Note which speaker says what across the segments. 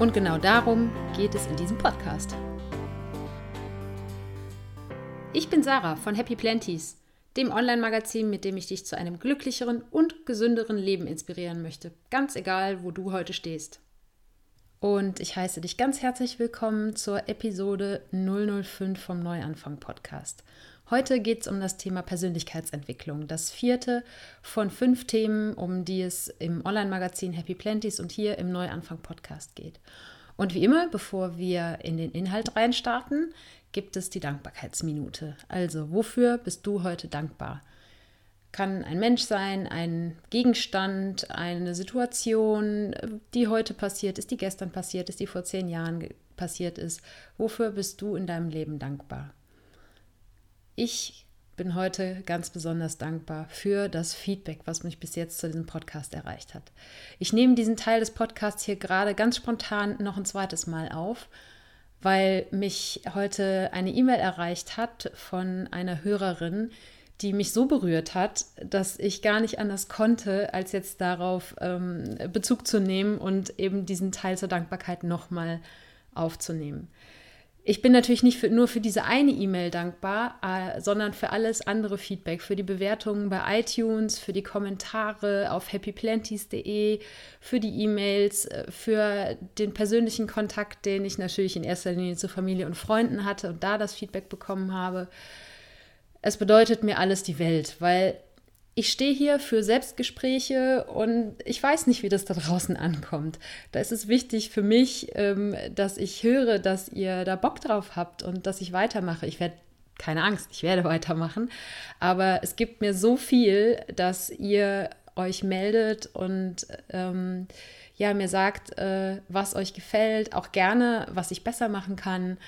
Speaker 1: Und genau darum geht es in diesem Podcast. Ich bin Sarah von Happy Planties, dem Online-Magazin, mit dem ich dich zu einem glücklicheren und gesünderen Leben inspirieren möchte, ganz egal, wo du heute stehst. Und ich heiße dich ganz herzlich willkommen zur Episode 005 vom Neuanfang Podcast. Heute geht es um das Thema Persönlichkeitsentwicklung, das vierte von fünf Themen, um die es im Online-Magazin Happy Planties und hier im Neuanfang-Podcast geht. Und wie immer, bevor wir in den Inhalt reinstarten, gibt es die Dankbarkeitsminute. Also, wofür bist du heute dankbar? Kann ein Mensch sein, ein Gegenstand, eine Situation, die heute passiert ist, die gestern passiert ist, die vor zehn Jahren passiert ist. Wofür bist du in deinem Leben dankbar? Ich bin heute ganz besonders dankbar für das Feedback, was mich bis jetzt zu diesem Podcast erreicht hat. Ich nehme diesen Teil des Podcasts hier gerade ganz spontan noch ein zweites Mal auf, weil mich heute eine E-Mail erreicht hat von einer Hörerin, die mich so berührt hat, dass ich gar nicht anders konnte, als jetzt darauf ähm, Bezug zu nehmen und eben diesen Teil zur Dankbarkeit nochmal aufzunehmen. Ich bin natürlich nicht für, nur für diese eine E-Mail dankbar, äh, sondern für alles andere Feedback, für die Bewertungen bei iTunes, für die Kommentare auf happyplanties.de, für die E-Mails, äh, für den persönlichen Kontakt, den ich natürlich in erster Linie zu Familie und Freunden hatte und da das Feedback bekommen habe. Es bedeutet mir alles die Welt, weil ich stehe hier für Selbstgespräche und ich weiß nicht, wie das da draußen ankommt. Da ist es wichtig für mich, ähm, dass ich höre, dass ihr da Bock drauf habt und dass ich weitermache. Ich werde keine Angst, ich werde weitermachen. Aber es gibt mir so viel, dass ihr euch meldet und ähm, ja, mir sagt, äh, was euch gefällt, auch gerne, was ich besser machen kann.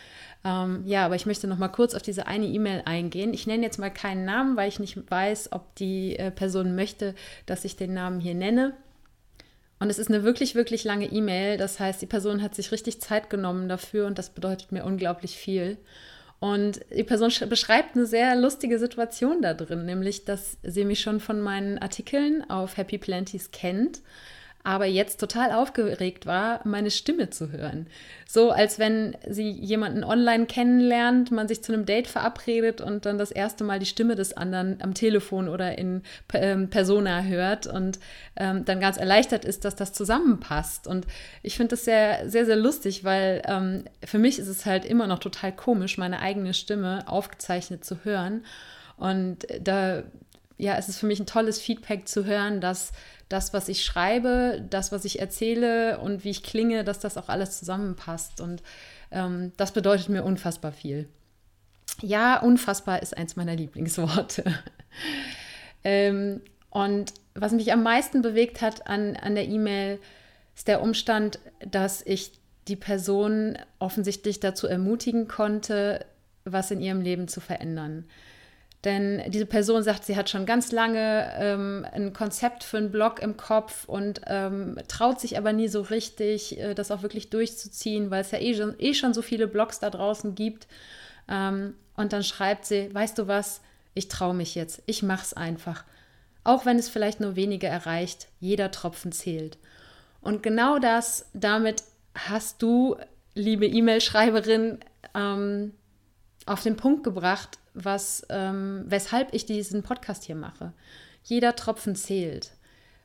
Speaker 1: Ähm, ja, aber ich möchte noch mal kurz auf diese eine E-Mail eingehen. Ich nenne jetzt mal keinen Namen, weil ich nicht weiß, ob die äh, Person möchte, dass ich den Namen hier nenne. Und es ist eine wirklich, wirklich lange E-Mail. Das heißt, die Person hat sich richtig Zeit genommen dafür und das bedeutet mir unglaublich viel. Und die Person beschreibt eine sehr lustige Situation da drin, nämlich, dass sie mich schon von meinen Artikeln auf Happy Planties kennt aber jetzt total aufgeregt war, meine Stimme zu hören. So als wenn sie jemanden online kennenlernt, man sich zu einem Date verabredet und dann das erste Mal die Stimme des anderen am Telefon oder in ähm, Persona hört und ähm, dann ganz erleichtert ist, dass das zusammenpasst. Und ich finde das sehr, sehr, sehr lustig, weil ähm, für mich ist es halt immer noch total komisch, meine eigene Stimme aufgezeichnet zu hören. Und da ja, es ist für mich ein tolles Feedback zu hören, dass das, was ich schreibe, das, was ich erzähle und wie ich klinge, dass das auch alles zusammenpasst. Und ähm, das bedeutet mir unfassbar viel. Ja, unfassbar ist eins meiner Lieblingsworte. ähm, und was mich am meisten bewegt hat an, an der E-Mail, ist der Umstand, dass ich die Person offensichtlich dazu ermutigen konnte, was in ihrem Leben zu verändern. Denn diese Person sagt, sie hat schon ganz lange ähm, ein Konzept für einen Blog im Kopf und ähm, traut sich aber nie so richtig, äh, das auch wirklich durchzuziehen, weil es ja eh schon, eh schon so viele Blogs da draußen gibt. Ähm, und dann schreibt sie, weißt du was, ich traue mich jetzt, ich mache es einfach. Auch wenn es vielleicht nur wenige erreicht, jeder Tropfen zählt. Und genau das, damit hast du, liebe E-Mail-Schreiberin, ähm, auf den Punkt gebracht, was, ähm, weshalb ich diesen Podcast hier mache. Jeder Tropfen zählt.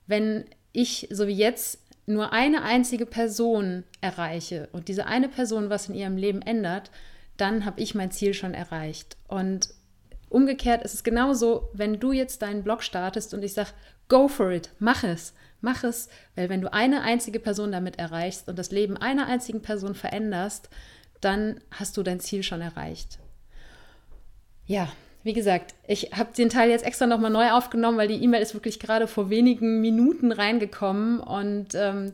Speaker 1: Wenn ich, so wie jetzt, nur eine einzige Person erreiche und diese eine Person was in ihrem Leben ändert, dann habe ich mein Ziel schon erreicht. Und umgekehrt ist es genauso, wenn du jetzt deinen Blog startest und ich sage, go for it, mach es, mach es, weil wenn du eine einzige Person damit erreichst und das Leben einer einzigen Person veränderst, dann hast du dein Ziel schon erreicht ja, wie gesagt, ich habe den Teil jetzt extra nochmal neu aufgenommen, weil die E-Mail ist wirklich gerade vor wenigen Minuten reingekommen und ähm,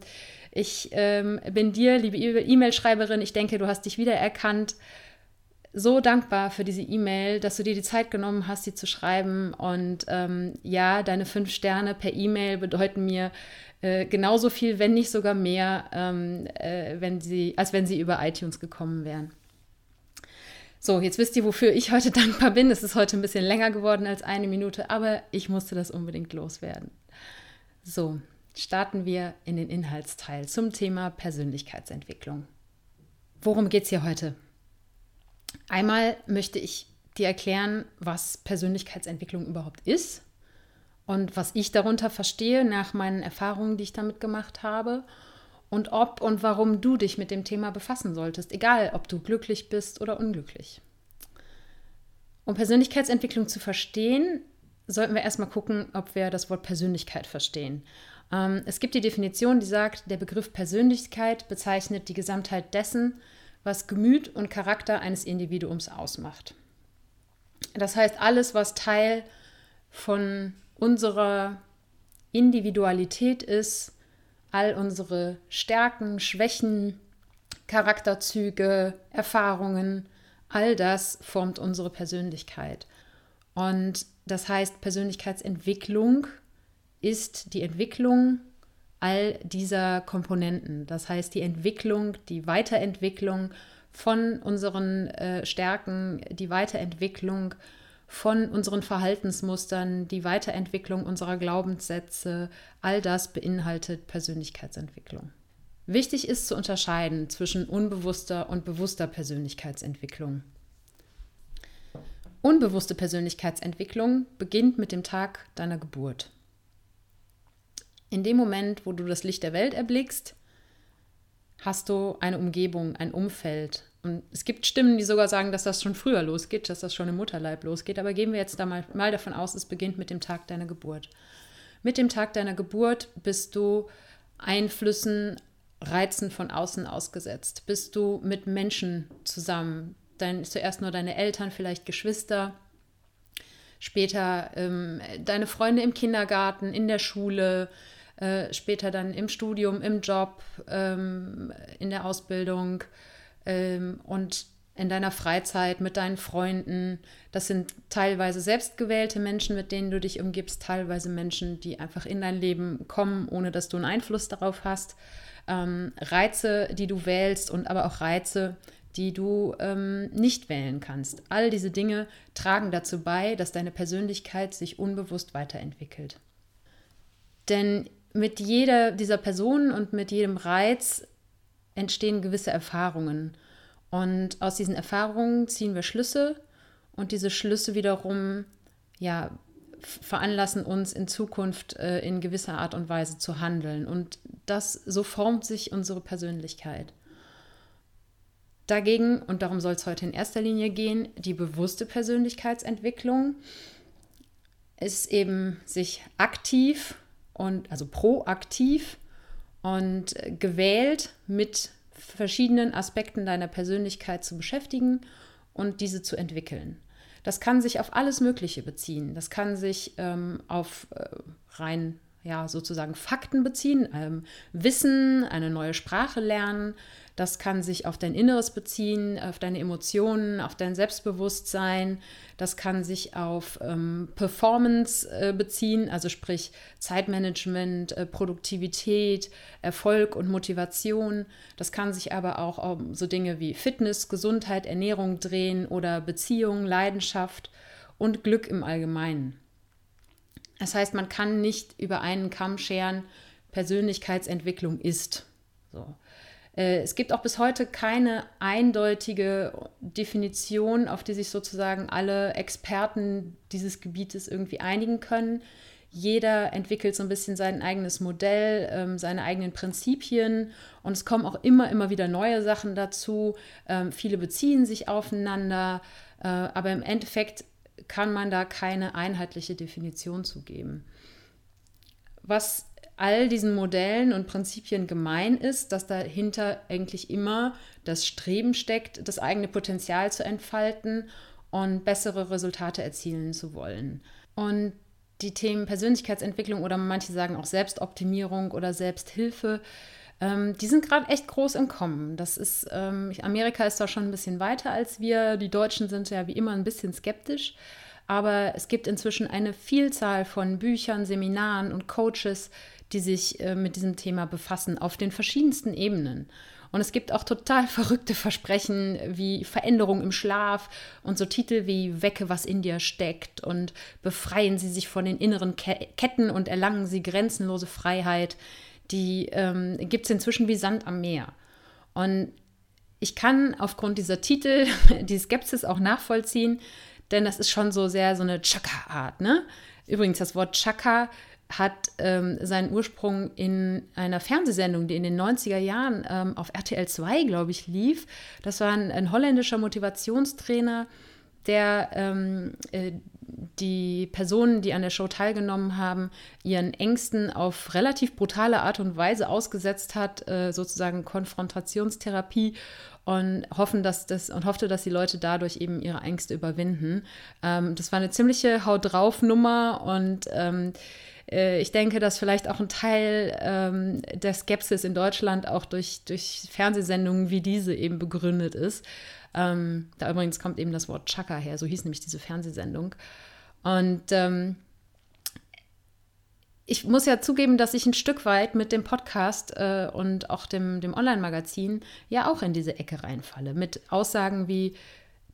Speaker 1: Ich ähm, bin dir, liebe E-Mail-Schreiberin, ich denke, du hast dich wiedererkannt. So dankbar für diese E-Mail, dass du dir die Zeit genommen hast, sie zu schreiben. Und ähm, ja, deine fünf Sterne per E-Mail bedeuten mir äh, genauso viel, wenn nicht sogar mehr, ähm, äh, wenn sie, als wenn sie über iTunes gekommen wären. So, jetzt wisst ihr, wofür ich heute dankbar bin. Es ist heute ein bisschen länger geworden als eine Minute, aber ich musste das unbedingt loswerden. So, starten wir in den Inhaltsteil zum Thema Persönlichkeitsentwicklung. Worum geht es hier heute? Einmal möchte ich dir erklären, was Persönlichkeitsentwicklung überhaupt ist und was ich darunter verstehe nach meinen Erfahrungen, die ich damit gemacht habe und ob und warum du dich mit dem Thema befassen solltest, egal ob du glücklich bist oder unglücklich. Um Persönlichkeitsentwicklung zu verstehen, sollten wir erstmal gucken, ob wir das Wort Persönlichkeit verstehen. Ähm, es gibt die Definition, die sagt, der Begriff Persönlichkeit bezeichnet die Gesamtheit dessen, was Gemüt und Charakter eines Individuums ausmacht. Das heißt, alles, was Teil von unserer Individualität ist, all unsere Stärken, Schwächen, Charakterzüge, Erfahrungen, all das formt unsere Persönlichkeit. Und das heißt, Persönlichkeitsentwicklung ist die Entwicklung all dieser Komponenten. Das heißt, die Entwicklung, die Weiterentwicklung von unseren äh, Stärken, die Weiterentwicklung von unseren Verhaltensmustern, die Weiterentwicklung unserer Glaubenssätze, all das beinhaltet Persönlichkeitsentwicklung. Wichtig ist zu unterscheiden zwischen unbewusster und bewusster Persönlichkeitsentwicklung. Unbewusste Persönlichkeitsentwicklung beginnt mit dem Tag deiner Geburt. In dem Moment, wo du das Licht der Welt erblickst, hast du eine Umgebung, ein Umfeld, und es gibt Stimmen, die sogar sagen, dass das schon früher losgeht, dass das schon im Mutterleib losgeht. Aber gehen wir jetzt da mal, mal davon aus, es beginnt mit dem Tag deiner Geburt. Mit dem Tag deiner Geburt bist du Einflüssen, Reizen von außen ausgesetzt. Bist du mit Menschen zusammen. Dein, zuerst nur deine Eltern, vielleicht Geschwister. Später ähm, deine Freunde im Kindergarten, in der Schule, äh, später dann im Studium, im Job, ähm, in der Ausbildung ähm, und in deiner Freizeit mit deinen Freunden. Das sind teilweise selbstgewählte Menschen, mit denen du dich umgibst, teilweise Menschen, die einfach in dein Leben kommen, ohne dass du einen Einfluss darauf hast. Ähm, Reize, die du wählst und aber auch Reize, die du ähm, nicht wählen kannst. All diese Dinge tragen dazu bei, dass deine Persönlichkeit sich unbewusst weiterentwickelt. Denn mit jeder dieser Personen und mit jedem Reiz entstehen gewisse Erfahrungen. Und aus diesen Erfahrungen ziehen wir Schlüsse und diese Schlüsse wiederum ja, veranlassen uns in Zukunft äh, in gewisser Art und Weise zu handeln. Und das, so formt sich unsere Persönlichkeit. Dagegen, und darum soll es heute in erster Linie gehen, die bewusste Persönlichkeitsentwicklung ist eben sich aktiv und also proaktiv und gewählt mit verschiedenen Aspekten deiner Persönlichkeit zu beschäftigen und diese zu entwickeln. Das kann sich auf alles Mögliche beziehen. Das kann sich ähm, auf äh, rein ja, sozusagen Fakten beziehen, ähm, Wissen, eine neue Sprache lernen. Das kann sich auf dein Inneres beziehen, auf deine Emotionen, auf dein Selbstbewusstsein. Das kann sich auf ähm, Performance äh, beziehen, also sprich Zeitmanagement, äh, Produktivität, Erfolg und Motivation. Das kann sich aber auch um so Dinge wie Fitness, Gesundheit, Ernährung drehen oder Beziehung, Leidenschaft und Glück im Allgemeinen. Das heißt, man kann nicht über einen Kamm scheren, Persönlichkeitsentwicklung ist. So. Äh, es gibt auch bis heute keine eindeutige Definition, auf die sich sozusagen alle Experten dieses Gebietes irgendwie einigen können. Jeder entwickelt so ein bisschen sein eigenes Modell, ähm, seine eigenen Prinzipien und es kommen auch immer, immer wieder neue Sachen dazu. Ähm, viele beziehen sich aufeinander, äh, aber im Endeffekt kann man da keine einheitliche Definition zu geben. Was all diesen Modellen und Prinzipien gemein ist, dass dahinter eigentlich immer das Streben steckt, das eigene Potenzial zu entfalten und bessere Resultate erzielen zu wollen. Und die Themen Persönlichkeitsentwicklung oder manche sagen auch Selbstoptimierung oder Selbsthilfe ähm, die sind gerade echt groß im Kommen. Das ist, ähm, Amerika ist da schon ein bisschen weiter als wir. Die Deutschen sind ja wie immer ein bisschen skeptisch. Aber es gibt inzwischen eine Vielzahl von Büchern, Seminaren und Coaches, die sich äh, mit diesem Thema befassen, auf den verschiedensten Ebenen. Und es gibt auch total verrückte Versprechen wie Veränderung im Schlaf und so Titel wie Wecke, was in dir steckt und befreien Sie sich von den inneren Ketten und erlangen Sie grenzenlose Freiheit. Die ähm, gibt es inzwischen wie Sand am Meer. Und ich kann aufgrund dieser Titel die Skepsis auch nachvollziehen, denn das ist schon so sehr so eine Chaka-Art. Ne? Übrigens, das Wort Chaka hat ähm, seinen Ursprung in einer Fernsehsendung, die in den 90er Jahren ähm, auf RTL 2, glaube ich, lief. Das war ein, ein holländischer Motivationstrainer, der ähm, äh, die Personen, die an der Show teilgenommen haben, ihren Ängsten auf relativ brutale Art und Weise ausgesetzt hat, äh, sozusagen Konfrontationstherapie und hoffen, dass das und hoffte, dass die Leute dadurch eben ihre Ängste überwinden. Ähm, das war eine ziemliche Haut drauf Nummer und ähm, äh, ich denke, dass vielleicht auch ein Teil ähm, der Skepsis in Deutschland auch durch, durch Fernsehsendungen wie diese eben begründet ist. Ähm, da übrigens kommt eben das Wort Chaka her, so hieß nämlich diese Fernsehsendung. Und ähm, ich muss ja zugeben, dass ich ein Stück weit mit dem Podcast äh, und auch dem, dem Online-Magazin ja auch in diese Ecke reinfalle. Mit Aussagen wie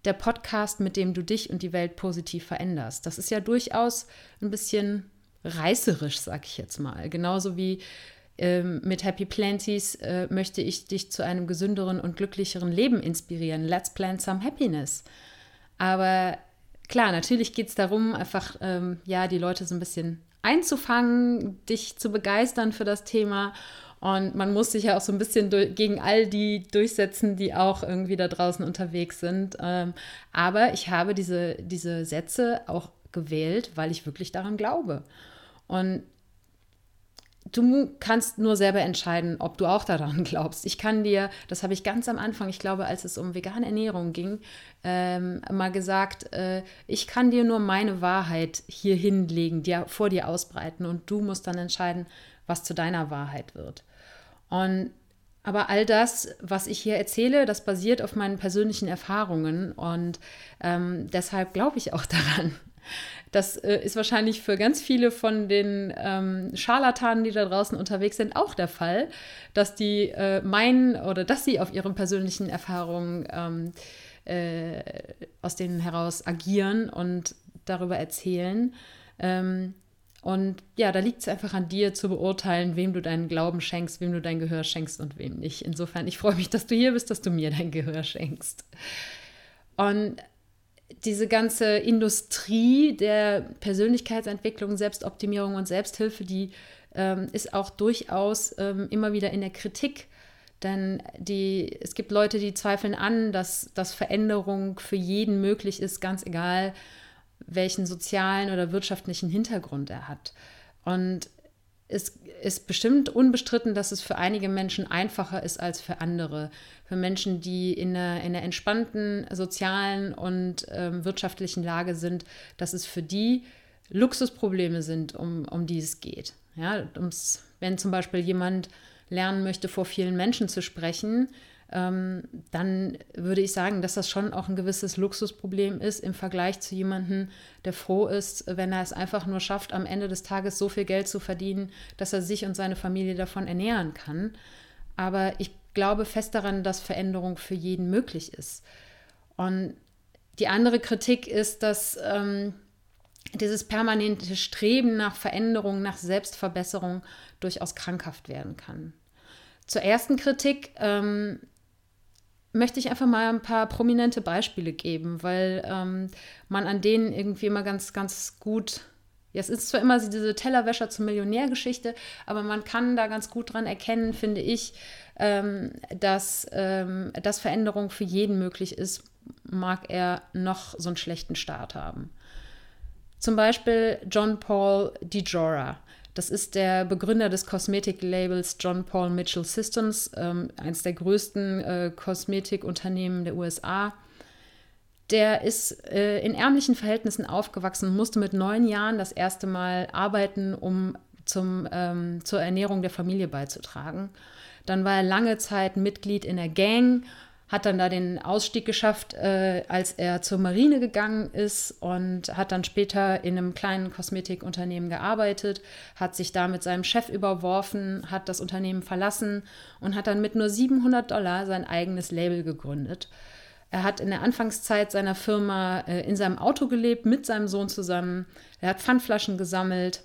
Speaker 1: der Podcast, mit dem du dich und die Welt positiv veränderst. Das ist ja durchaus ein bisschen reißerisch, sag ich jetzt mal. Genauso wie ähm, mit Happy Planties äh, möchte ich dich zu einem gesünderen und glücklicheren Leben inspirieren. Let's plant some happiness. Aber klar, natürlich geht es darum, einfach ähm, ja die Leute so ein bisschen einzufangen, dich zu begeistern für das Thema. Und man muss sich ja auch so ein bisschen gegen all die durchsetzen, die auch irgendwie da draußen unterwegs sind. Ähm, aber ich habe diese, diese Sätze auch gewählt, weil ich wirklich daran glaube. Und du kannst nur selber entscheiden, ob du auch daran glaubst. Ich kann dir, das habe ich ganz am Anfang, ich glaube, als es um vegane Ernährung ging, ähm, mal gesagt, äh, ich kann dir nur meine Wahrheit hier hinlegen, dir vor dir ausbreiten und du musst dann entscheiden, was zu deiner Wahrheit wird. Und aber all das, was ich hier erzähle, das basiert auf meinen persönlichen Erfahrungen und ähm, deshalb glaube ich auch daran. Das äh, ist wahrscheinlich für ganz viele von den ähm, Scharlatanen, die da draußen unterwegs sind, auch der Fall, dass die äh, meinen oder dass sie auf ihren persönlichen Erfahrungen ähm, äh, aus denen heraus agieren und darüber erzählen. Ähm, und ja, da liegt es einfach an dir zu beurteilen, wem du deinen Glauben schenkst, wem du dein Gehör schenkst und wem nicht. Insofern, ich freue mich, dass du hier bist, dass du mir dein Gehör schenkst. Und diese ganze Industrie der Persönlichkeitsentwicklung, Selbstoptimierung und Selbsthilfe, die ähm, ist auch durchaus ähm, immer wieder in der Kritik. Denn die, es gibt Leute, die zweifeln an, dass, dass Veränderung für jeden möglich ist, ganz egal, welchen sozialen oder wirtschaftlichen Hintergrund er hat. Und es ist bestimmt unbestritten, dass es für einige Menschen einfacher ist als für andere. Für Menschen, die in einer, in einer entspannten sozialen und ähm, wirtschaftlichen Lage sind, dass es für die Luxusprobleme sind, um, um die es geht. Ja, wenn zum Beispiel jemand lernen möchte, vor vielen Menschen zu sprechen, ähm, dann würde ich sagen, dass das schon auch ein gewisses Luxusproblem ist im Vergleich zu jemandem, der froh ist, wenn er es einfach nur schafft, am Ende des Tages so viel Geld zu verdienen, dass er sich und seine Familie davon ernähren kann. Aber ich glaube fest daran, dass Veränderung für jeden möglich ist. Und die andere Kritik ist, dass ähm, dieses permanente Streben nach Veränderung, nach Selbstverbesserung durchaus krankhaft werden kann. Zur ersten Kritik. Ähm, möchte ich einfach mal ein paar prominente Beispiele geben, weil ähm, man an denen irgendwie immer ganz, ganz gut, ja, es ist zwar immer diese Tellerwäscher zur Millionärgeschichte, aber man kann da ganz gut dran erkennen, finde ich, ähm, dass, ähm, dass Veränderung für jeden möglich ist, mag er noch so einen schlechten Start haben. Zum Beispiel John Paul DiGiora. Das ist der Begründer des Kosmetiklabels John Paul Mitchell Systems, ähm, eines der größten äh, Kosmetikunternehmen der USA. Der ist äh, in ärmlichen Verhältnissen aufgewachsen, musste mit neun Jahren das erste Mal arbeiten, um zum, ähm, zur Ernährung der Familie beizutragen. Dann war er lange Zeit Mitglied in der Gang hat dann da den Ausstieg geschafft, äh, als er zur Marine gegangen ist und hat dann später in einem kleinen Kosmetikunternehmen gearbeitet, hat sich da mit seinem Chef überworfen, hat das Unternehmen verlassen und hat dann mit nur 700 Dollar sein eigenes Label gegründet. Er hat in der Anfangszeit seiner Firma äh, in seinem Auto gelebt, mit seinem Sohn zusammen. Er hat Pfandflaschen gesammelt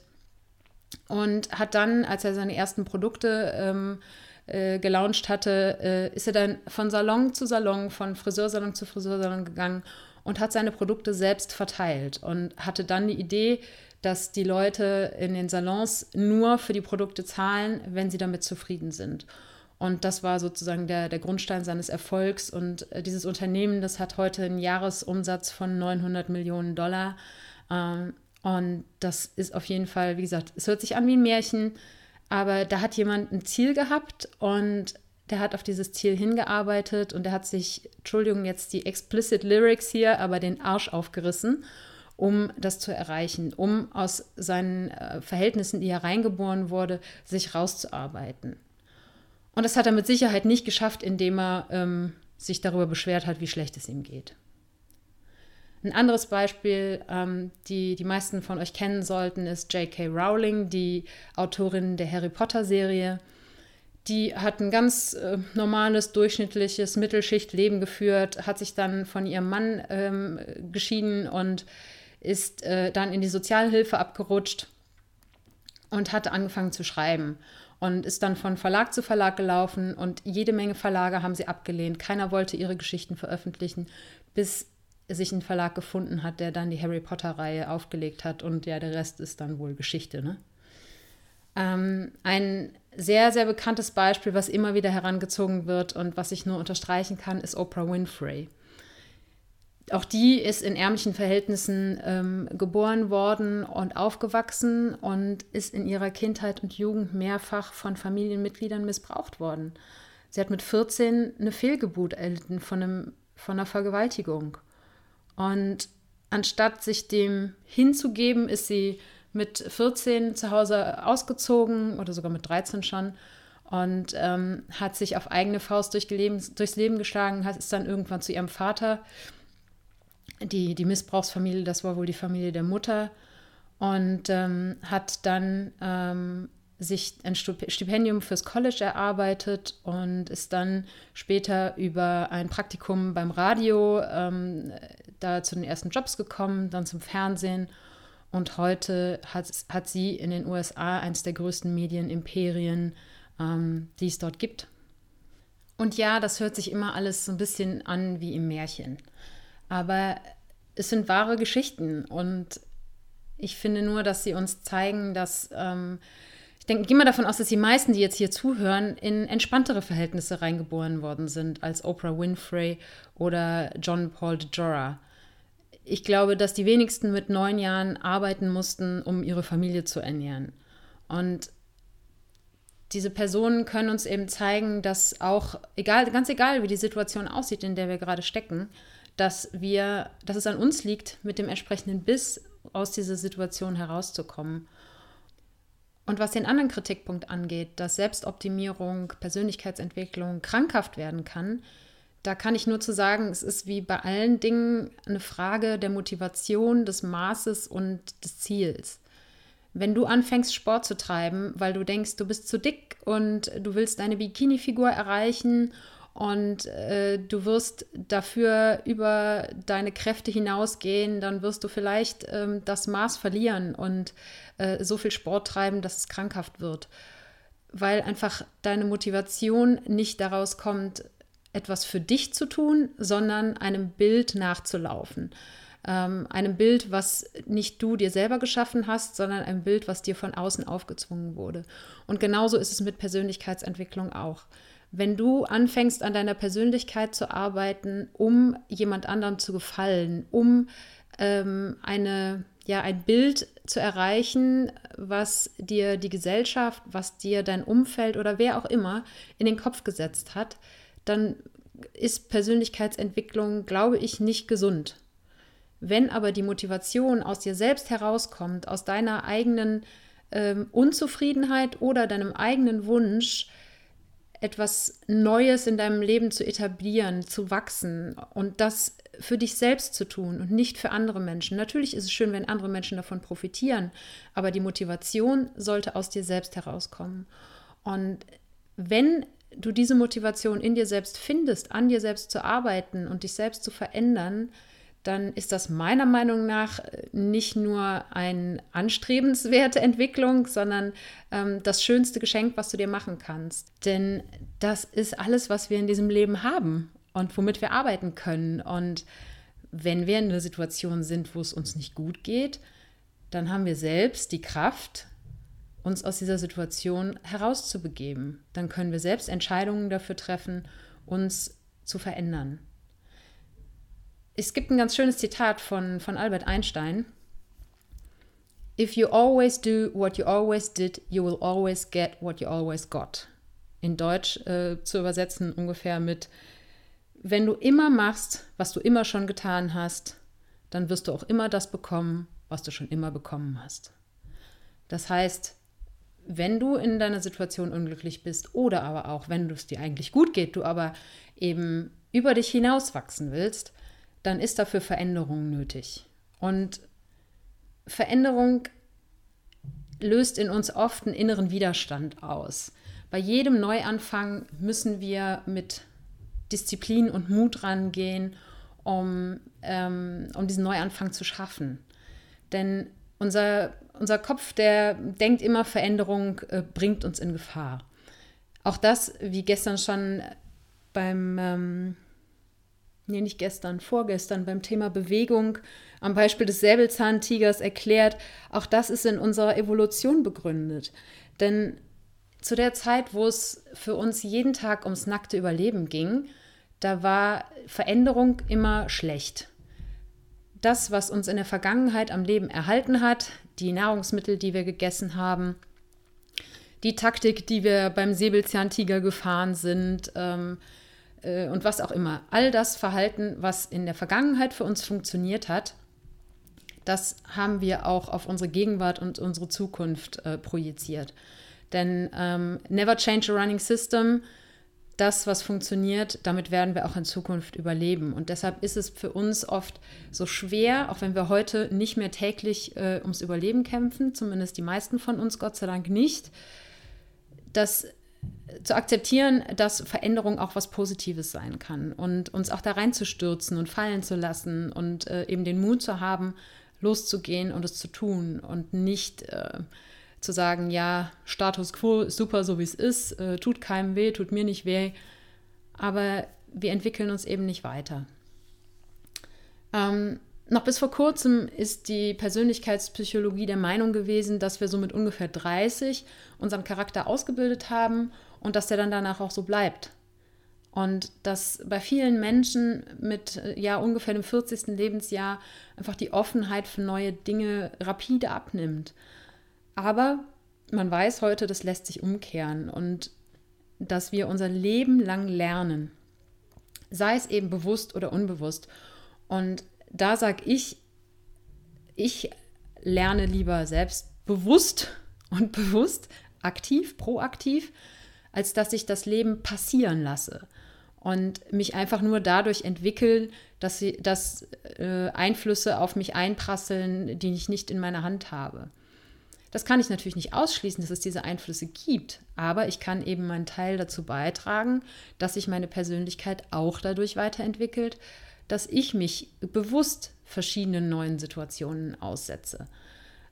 Speaker 1: und hat dann, als er seine ersten Produkte ähm, äh, gelauncht hatte, äh, ist er dann von Salon zu Salon, von Friseursalon zu Friseursalon gegangen und hat seine Produkte selbst verteilt und hatte dann die Idee, dass die Leute in den Salons nur für die Produkte zahlen, wenn sie damit zufrieden sind. Und das war sozusagen der, der Grundstein seines Erfolgs. Und äh, dieses Unternehmen, das hat heute einen Jahresumsatz von 900 Millionen Dollar. Ähm, und das ist auf jeden Fall, wie gesagt, es hört sich an wie ein Märchen. Aber da hat jemand ein Ziel gehabt und der hat auf dieses Ziel hingearbeitet und der hat sich, Entschuldigung, jetzt die explicit Lyrics hier, aber den Arsch aufgerissen, um das zu erreichen, um aus seinen äh, Verhältnissen, die er reingeboren wurde, sich rauszuarbeiten. Und das hat er mit Sicherheit nicht geschafft, indem er ähm, sich darüber beschwert hat, wie schlecht es ihm geht. Ein anderes Beispiel, ähm, die die meisten von euch kennen sollten, ist J.K. Rowling, die Autorin der Harry Potter-Serie. Die hat ein ganz äh, normales, durchschnittliches Mittelschichtleben geführt, hat sich dann von ihrem Mann ähm, geschieden und ist äh, dann in die Sozialhilfe abgerutscht und hatte angefangen zu schreiben und ist dann von Verlag zu Verlag gelaufen und jede Menge Verlage haben sie abgelehnt. Keiner wollte ihre Geschichten veröffentlichen, bis sich ein Verlag gefunden hat, der dann die Harry Potter-Reihe aufgelegt hat und ja, der Rest ist dann wohl Geschichte. Ne? Ähm, ein sehr, sehr bekanntes Beispiel, was immer wieder herangezogen wird und was ich nur unterstreichen kann, ist Oprah Winfrey. Auch die ist in ärmlichen Verhältnissen ähm, geboren worden und aufgewachsen und ist in ihrer Kindheit und Jugend mehrfach von Familienmitgliedern missbraucht worden. Sie hat mit 14 eine Fehlgeburt erlitten von, einem, von einer Vergewaltigung. Und anstatt sich dem hinzugeben, ist sie mit 14 zu Hause ausgezogen oder sogar mit 13 schon und ähm, hat sich auf eigene Faust durch Leben, durchs Leben geschlagen, hat, ist dann irgendwann zu ihrem Vater. Die, die Missbrauchsfamilie, das war wohl die Familie der Mutter und ähm, hat dann ähm, sich ein Stipendium fürs College erarbeitet und ist dann später über ein Praktikum beim Radio ähm, da zu den ersten Jobs gekommen, dann zum Fernsehen. Und heute hat, hat sie in den USA eines der größten Medienimperien, ähm, die es dort gibt. Und ja, das hört sich immer alles so ein bisschen an wie im Märchen. Aber es sind wahre Geschichten. Und ich finde nur, dass sie uns zeigen, dass ähm, ich denke, gehe mal davon aus, dass die meisten, die jetzt hier zuhören, in entspanntere Verhältnisse reingeboren worden sind als Oprah Winfrey oder John Paul DeJora. Ich glaube, dass die wenigsten mit neun Jahren arbeiten mussten, um ihre Familie zu ernähren. Und diese Personen können uns eben zeigen, dass auch, egal, ganz egal, wie die Situation aussieht, in der wir gerade stecken, dass wir, dass es an uns liegt, mit dem entsprechenden Biss aus dieser Situation herauszukommen. Und was den anderen Kritikpunkt angeht, dass Selbstoptimierung, Persönlichkeitsentwicklung krankhaft werden kann, da kann ich nur zu sagen, es ist wie bei allen Dingen eine Frage der Motivation, des Maßes und des Ziels. Wenn du anfängst, Sport zu treiben, weil du denkst, du bist zu dick und du willst deine Bikini-Figur erreichen und äh, du wirst dafür über deine Kräfte hinausgehen, dann wirst du vielleicht ähm, das Maß verlieren und äh, so viel Sport treiben, dass es krankhaft wird. Weil einfach deine Motivation nicht daraus kommt, etwas für dich zu tun, sondern einem Bild nachzulaufen. Ähm, einem Bild, was nicht du dir selber geschaffen hast, sondern ein Bild, was dir von außen aufgezwungen wurde. Und genauso ist es mit Persönlichkeitsentwicklung auch wenn du anfängst an deiner Persönlichkeit zu arbeiten, um jemand anderem zu gefallen, um ähm, eine, ja, ein Bild zu erreichen, was dir die Gesellschaft, was dir dein Umfeld oder wer auch immer in den Kopf gesetzt hat, dann ist Persönlichkeitsentwicklung, glaube ich, nicht gesund. Wenn aber die Motivation aus dir selbst herauskommt, aus deiner eigenen ähm, Unzufriedenheit oder deinem eigenen Wunsch, etwas Neues in deinem Leben zu etablieren, zu wachsen und das für dich selbst zu tun und nicht für andere Menschen. Natürlich ist es schön, wenn andere Menschen davon profitieren, aber die Motivation sollte aus dir selbst herauskommen. Und wenn du diese Motivation in dir selbst findest, an dir selbst zu arbeiten und dich selbst zu verändern, dann ist das meiner Meinung nach nicht nur eine anstrebenswerte Entwicklung, sondern ähm, das schönste Geschenk, was du dir machen kannst. Denn das ist alles, was wir in diesem Leben haben und womit wir arbeiten können. Und wenn wir in einer Situation sind, wo es uns nicht gut geht, dann haben wir selbst die Kraft, uns aus dieser Situation herauszubegeben. Dann können wir selbst Entscheidungen dafür treffen, uns zu verändern. Es gibt ein ganz schönes Zitat von, von Albert Einstein. If you always do what you always did, you will always get what you always got. In Deutsch äh, zu übersetzen ungefähr mit, wenn du immer machst, was du immer schon getan hast, dann wirst du auch immer das bekommen, was du schon immer bekommen hast. Das heißt, wenn du in deiner Situation unglücklich bist oder aber auch, wenn es dir eigentlich gut geht, du aber eben über dich hinauswachsen willst, dann ist dafür Veränderung nötig. Und Veränderung löst in uns oft einen inneren Widerstand aus. Bei jedem Neuanfang müssen wir mit Disziplin und Mut rangehen, um, ähm, um diesen Neuanfang zu schaffen. Denn unser, unser Kopf, der denkt immer, Veränderung äh, bringt uns in Gefahr. Auch das, wie gestern schon beim, ähm, nee, nicht gestern, vorgestern beim Thema Bewegung am Beispiel des Säbelzahntigers erklärt, auch das ist in unserer Evolution begründet. Denn zu der Zeit, wo es für uns jeden Tag ums nackte Überleben ging, da war Veränderung immer schlecht das, was uns in der Vergangenheit am Leben erhalten hat, die Nahrungsmittel, die wir gegessen haben, die Taktik, die wir beim Säbelzahntiger gefahren sind ähm, äh, und was auch immer. All das Verhalten, was in der Vergangenheit für uns funktioniert hat, das haben wir auch auf unsere Gegenwart und unsere Zukunft äh, projiziert. Denn ähm, never change a running system das, was funktioniert, damit werden wir auch in Zukunft überleben. Und deshalb ist es für uns oft so schwer, auch wenn wir heute nicht mehr täglich äh, ums Überleben kämpfen, zumindest die meisten von uns, Gott sei Dank nicht, das zu akzeptieren, dass Veränderung auch was Positives sein kann und uns auch da reinzustürzen und fallen zu lassen und äh, eben den Mut zu haben, loszugehen und es zu tun und nicht äh, zu sagen, ja, Status quo ist super, so wie es ist, äh, tut keinem weh, tut mir nicht weh, aber wir entwickeln uns eben nicht weiter. Ähm, noch bis vor kurzem ist die Persönlichkeitspsychologie der Meinung gewesen, dass wir so mit ungefähr 30 unseren Charakter ausgebildet haben und dass der dann danach auch so bleibt. Und dass bei vielen Menschen mit ja ungefähr dem 40. Lebensjahr einfach die Offenheit für neue Dinge rapide abnimmt. Aber man weiß heute, das lässt sich umkehren und dass wir unser Leben lang lernen, sei es eben bewusst oder unbewusst. Und da sage ich, ich lerne lieber selbst bewusst und bewusst, aktiv, proaktiv, als dass ich das Leben passieren lasse und mich einfach nur dadurch entwickeln, dass, sie, dass äh, Einflüsse auf mich einprasseln, die ich nicht in meiner Hand habe. Das kann ich natürlich nicht ausschließen, dass es diese Einflüsse gibt, aber ich kann eben meinen Teil dazu beitragen, dass sich meine Persönlichkeit auch dadurch weiterentwickelt, dass ich mich bewusst verschiedenen neuen Situationen aussetze.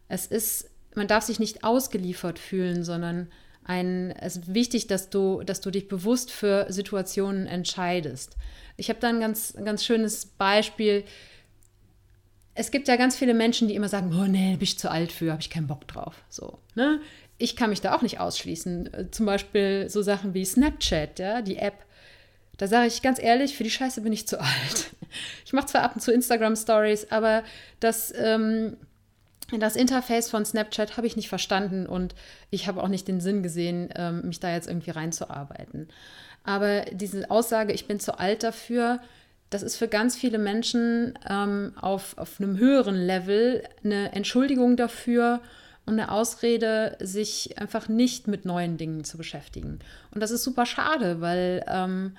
Speaker 1: Es ist, man darf sich nicht ausgeliefert fühlen, sondern ein, es ist wichtig, dass du, dass du dich bewusst für Situationen entscheidest. Ich habe da ein ganz, ganz schönes Beispiel es gibt ja ganz viele Menschen, die immer sagen, oh nee, bin ich zu alt für, habe ich keinen Bock drauf. So, ne? Ich kann mich da auch nicht ausschließen. Äh, zum Beispiel so Sachen wie Snapchat, ja, die App. Da sage ich ganz ehrlich, für die Scheiße bin ich zu alt. Ich mache zwar ab und zu Instagram-Stories, aber das, ähm, das Interface von Snapchat habe ich nicht verstanden und ich habe auch nicht den Sinn gesehen, ähm, mich da jetzt irgendwie reinzuarbeiten. Aber diese Aussage, ich bin zu alt dafür, das ist für ganz viele Menschen ähm, auf, auf einem höheren Level eine Entschuldigung dafür, und eine Ausrede, sich einfach nicht mit neuen Dingen zu beschäftigen. Und das ist super schade, weil ähm,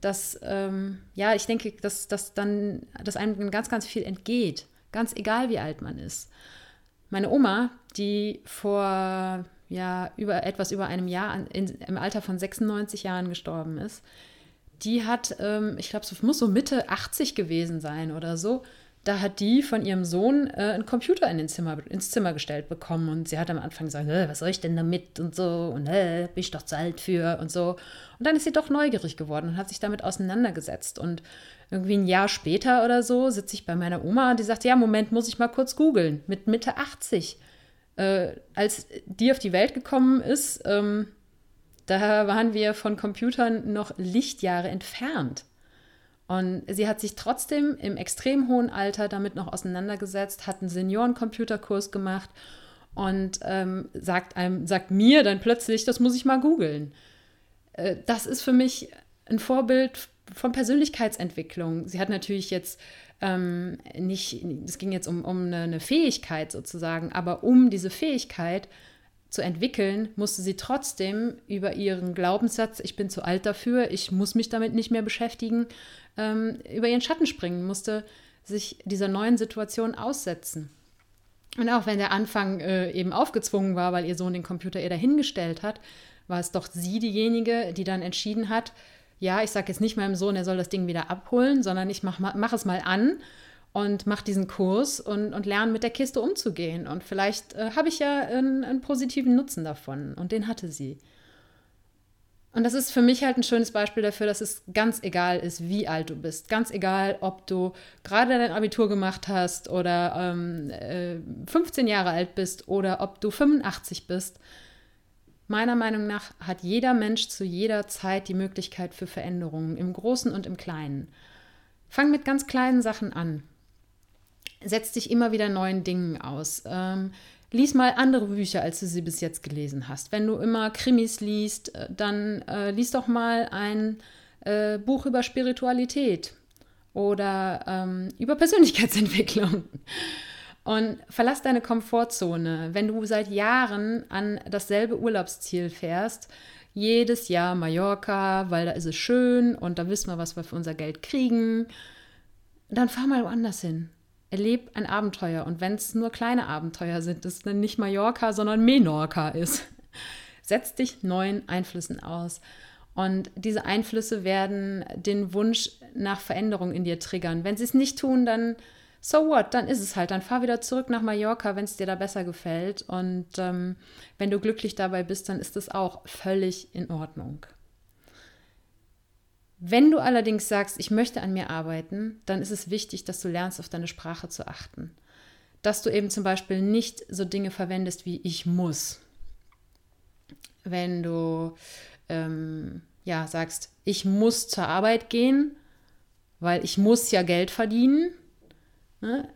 Speaker 1: das, ähm, ja, ich denke, dass, dass dann, dass einem ganz, ganz viel entgeht, ganz egal wie alt man ist. Meine Oma, die vor ja, über etwas über einem Jahr an, in, im Alter von 96 Jahren gestorben ist, die hat, ähm, ich glaube, es muss so Mitte 80 gewesen sein oder so, da hat die von ihrem Sohn äh, einen Computer in den Zimmer, ins Zimmer gestellt bekommen. Und sie hat am Anfang gesagt, was soll ich denn damit und so und äh, bin ich doch zu alt für und so. Und dann ist sie doch neugierig geworden und hat sich damit auseinandergesetzt. Und irgendwie ein Jahr später oder so sitze ich bei meiner Oma und die sagt, ja, Moment, muss ich mal kurz googeln. Mit Mitte 80. Äh, als die auf die Welt gekommen ist, ähm, da waren wir von Computern noch Lichtjahre entfernt. Und sie hat sich trotzdem im extrem hohen Alter damit noch auseinandergesetzt, hat einen Seniorencomputerkurs gemacht und ähm, sagt, einem, sagt mir dann plötzlich, das muss ich mal googeln. Äh, das ist für mich ein Vorbild von Persönlichkeitsentwicklung. Sie hat natürlich jetzt ähm, nicht, es ging jetzt um, um eine, eine Fähigkeit sozusagen, aber um diese Fähigkeit zu entwickeln, musste sie trotzdem über ihren Glaubenssatz, ich bin zu alt dafür, ich muss mich damit nicht mehr beschäftigen, ähm, über ihren Schatten springen, musste sich dieser neuen Situation aussetzen. Und auch wenn der Anfang äh, eben aufgezwungen war, weil ihr Sohn den Computer ihr dahingestellt hat, war es doch sie diejenige, die dann entschieden hat, ja, ich sage jetzt nicht meinem Sohn, er soll das Ding wieder abholen, sondern ich mache mach es mal an und mache diesen Kurs und, und lerne mit der Kiste umzugehen. Und vielleicht äh, habe ich ja einen, einen positiven Nutzen davon. Und den hatte sie. Und das ist für mich halt ein schönes Beispiel dafür, dass es ganz egal ist, wie alt du bist. Ganz egal, ob du gerade dein Abitur gemacht hast oder ähm, äh, 15 Jahre alt bist oder ob du 85 bist. Meiner Meinung nach hat jeder Mensch zu jeder Zeit die Möglichkeit für Veränderungen, im Großen und im Kleinen. Fang mit ganz kleinen Sachen an. Setz dich immer wieder neuen Dingen aus. Ähm, lies mal andere Bücher, als du sie bis jetzt gelesen hast. Wenn du immer Krimis liest, äh, dann äh, lies doch mal ein äh, Buch über Spiritualität oder ähm, über Persönlichkeitsentwicklung. Und verlass deine Komfortzone. Wenn du seit Jahren an dasselbe Urlaubsziel fährst, jedes Jahr Mallorca, weil da ist es schön und da wissen wir, was wir für unser Geld kriegen, dann fahr mal woanders hin erleb ein Abenteuer. Und wenn es nur kleine Abenteuer sind, das dann nicht Mallorca, sondern Menorca ist. Setz dich neuen Einflüssen aus. Und diese Einflüsse werden den Wunsch nach Veränderung in dir triggern. Wenn sie es nicht tun, dann so what, dann ist es halt. Dann fahr wieder zurück nach Mallorca, wenn es dir da besser gefällt. Und ähm, wenn du glücklich dabei bist, dann ist es auch völlig in Ordnung. Wenn du allerdings sagst, ich möchte an mir arbeiten, dann ist es wichtig, dass du lernst, auf deine Sprache zu achten. Dass du eben zum Beispiel nicht so Dinge verwendest wie ich muss. Wenn du ähm, ja, sagst, ich muss zur Arbeit gehen, weil ich muss ja Geld verdienen, ne?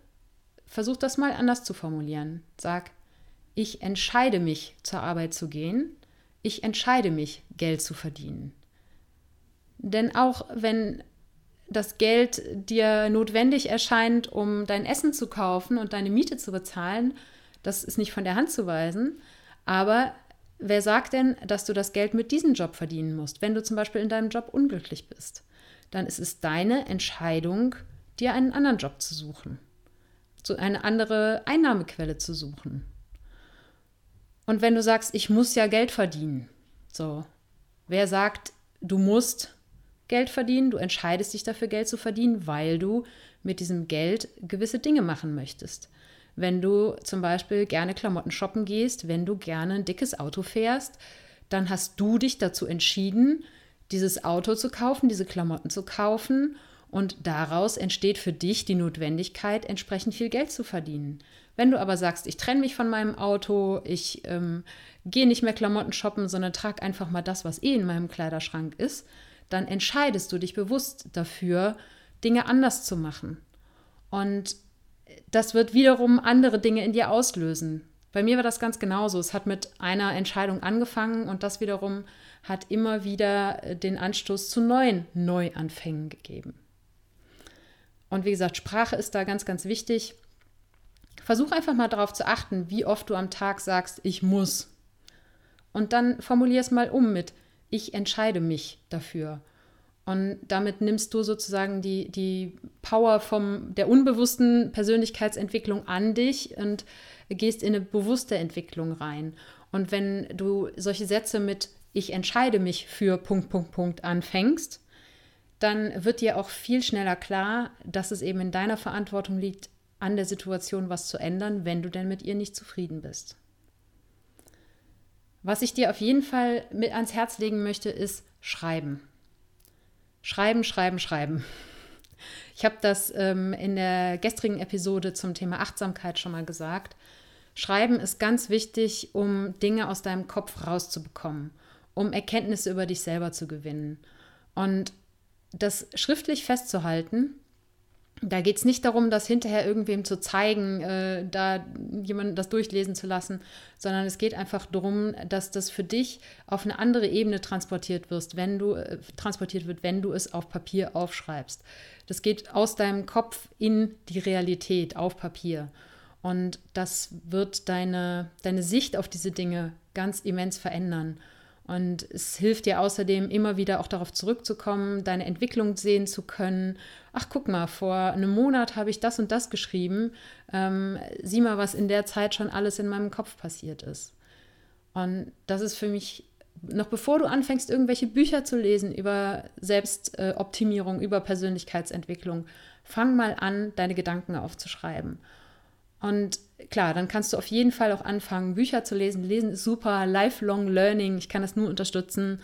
Speaker 1: versuch das mal anders zu formulieren. Sag, ich entscheide mich, zur Arbeit zu gehen. Ich entscheide mich, Geld zu verdienen. Denn auch wenn das Geld dir notwendig erscheint, um dein Essen zu kaufen und deine Miete zu bezahlen, das ist nicht von der Hand zu weisen. Aber wer sagt denn, dass du das Geld mit diesem Job verdienen musst, wenn du zum Beispiel in deinem Job unglücklich bist? Dann ist es deine Entscheidung, dir einen anderen Job zu suchen, eine andere Einnahmequelle zu suchen. Und wenn du sagst, ich muss ja Geld verdienen, so, wer sagt, du musst Geld verdienen, du entscheidest dich dafür, Geld zu verdienen, weil du mit diesem Geld gewisse Dinge machen möchtest. Wenn du zum Beispiel gerne Klamotten shoppen gehst, wenn du gerne ein dickes Auto fährst, dann hast du dich dazu entschieden, dieses Auto zu kaufen, diese Klamotten zu kaufen und daraus entsteht für dich die Notwendigkeit, entsprechend viel Geld zu verdienen. Wenn du aber sagst, ich trenne mich von meinem Auto, ich ähm, gehe nicht mehr Klamotten shoppen, sondern trage einfach mal das, was eh in meinem Kleiderschrank ist, dann entscheidest du dich bewusst dafür, Dinge anders zu machen. Und das wird wiederum andere Dinge in dir auslösen. Bei mir war das ganz genauso. Es hat mit einer Entscheidung angefangen und das wiederum hat immer wieder äh, den Anstoß zu neuen Neuanfängen gegeben. Und wie gesagt, Sprache ist da ganz, ganz wichtig. versuch einfach mal darauf zu achten, wie oft du am Tag sagst, ich muss. Und dann formulier es mal um mit, ich entscheide mich dafür. Und damit nimmst du sozusagen die, die Power vom, der unbewussten Persönlichkeitsentwicklung an dich und gehst in eine bewusste Entwicklung rein. Und wenn du solche Sätze mit Ich entscheide mich für Punkt, Punkt, Punkt anfängst, dann wird dir auch viel schneller klar, dass es eben in deiner Verantwortung liegt, an der Situation was zu ändern, wenn du denn mit ihr nicht zufrieden bist. Was ich dir auf jeden Fall mit ans Herz legen möchte, ist Schreiben. Schreiben, schreiben, schreiben. Ich habe das ähm, in der gestrigen Episode zum Thema Achtsamkeit schon mal gesagt. Schreiben ist ganz wichtig, um Dinge aus deinem Kopf rauszubekommen, um Erkenntnisse über dich selber zu gewinnen. Und das schriftlich festzuhalten, da geht es nicht darum, das hinterher irgendwem zu zeigen, äh, da jemanden das durchlesen zu lassen, sondern es geht einfach darum, dass das für dich auf eine andere Ebene transportiert wirst, wenn du äh, transportiert wird, wenn du es auf Papier aufschreibst. Das geht aus deinem Kopf in die Realität auf Papier. Und das wird deine, deine Sicht auf diese Dinge ganz immens verändern. Und es hilft dir außerdem immer wieder auch darauf zurückzukommen, deine Entwicklung sehen zu können. Ach, guck mal, vor einem Monat habe ich das und das geschrieben. Ähm, sieh mal, was in der Zeit schon alles in meinem Kopf passiert ist. Und das ist für mich, noch bevor du anfängst, irgendwelche Bücher zu lesen über Selbstoptimierung, über Persönlichkeitsentwicklung, fang mal an, deine Gedanken aufzuschreiben. Und klar, dann kannst du auf jeden Fall auch anfangen, Bücher zu lesen. Lesen ist super, lifelong learning. Ich kann das nur unterstützen.